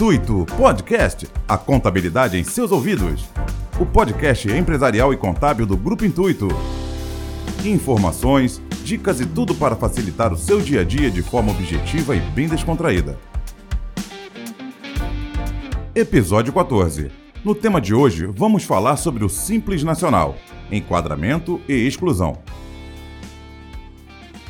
Intuito Podcast, a contabilidade em seus ouvidos. O podcast empresarial e contábil do Grupo Intuito. Informações, dicas e tudo para facilitar o seu dia a dia de forma objetiva e bem descontraída. Episódio 14. No tema de hoje, vamos falar sobre o Simples Nacional, enquadramento e exclusão.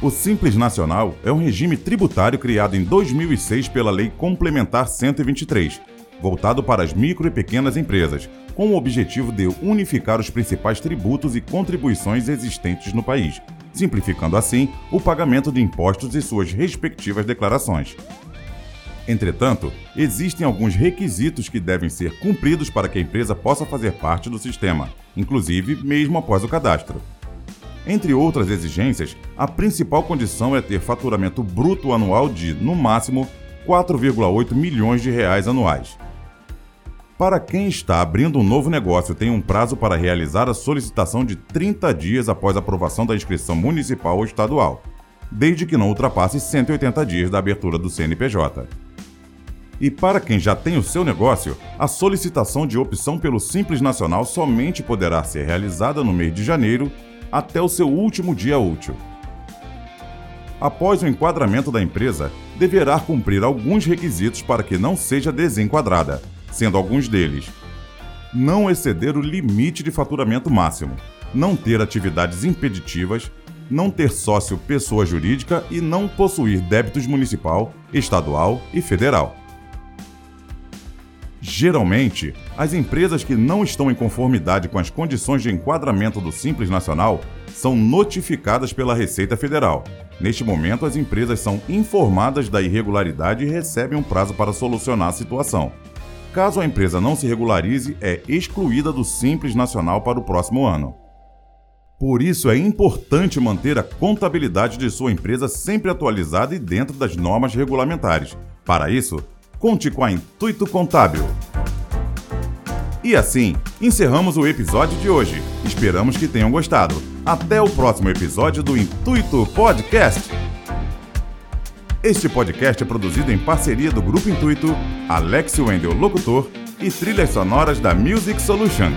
O Simples Nacional é um regime tributário criado em 2006 pela Lei Complementar 123, voltado para as micro e pequenas empresas, com o objetivo de unificar os principais tributos e contribuições existentes no país, simplificando assim o pagamento de impostos e suas respectivas declarações. Entretanto, existem alguns requisitos que devem ser cumpridos para que a empresa possa fazer parte do sistema, inclusive mesmo após o cadastro. Entre outras exigências, a principal condição é ter faturamento bruto anual de, no máximo, 4,8 milhões de reais anuais. Para quem está abrindo um novo negócio, tem um prazo para realizar a solicitação de 30 dias após a aprovação da inscrição municipal ou estadual, desde que não ultrapasse 180 dias da abertura do CNPJ. E para quem já tem o seu negócio, a solicitação de opção pelo Simples Nacional somente poderá ser realizada no mês de janeiro até o seu último dia útil. Após o enquadramento da empresa, deverá cumprir alguns requisitos para que não seja desenquadrada, sendo alguns deles: não exceder o limite de faturamento máximo, não ter atividades impeditivas, não ter sócio pessoa jurídica e não possuir débitos municipal, estadual e federal. Geralmente, as empresas que não estão em conformidade com as condições de enquadramento do Simples Nacional são notificadas pela Receita Federal. Neste momento, as empresas são informadas da irregularidade e recebem um prazo para solucionar a situação. Caso a empresa não se regularize, é excluída do Simples Nacional para o próximo ano. Por isso é importante manter a contabilidade de sua empresa sempre atualizada e dentro das normas regulamentares. Para isso, conte com a Intuito Contábil. E assim, encerramos o episódio de hoje. Esperamos que tenham gostado. Até o próximo episódio do Intuito Podcast. Este podcast é produzido em parceria do Grupo Intuito, Alex Wendel Locutor e trilhas sonoras da Music Solution.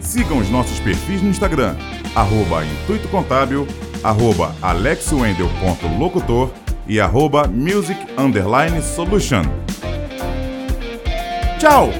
Sigam os nossos perfis no Instagram, arroba Intuito Contábil, arroba alexwendel.locutor e arroba music underline solution. Tchau!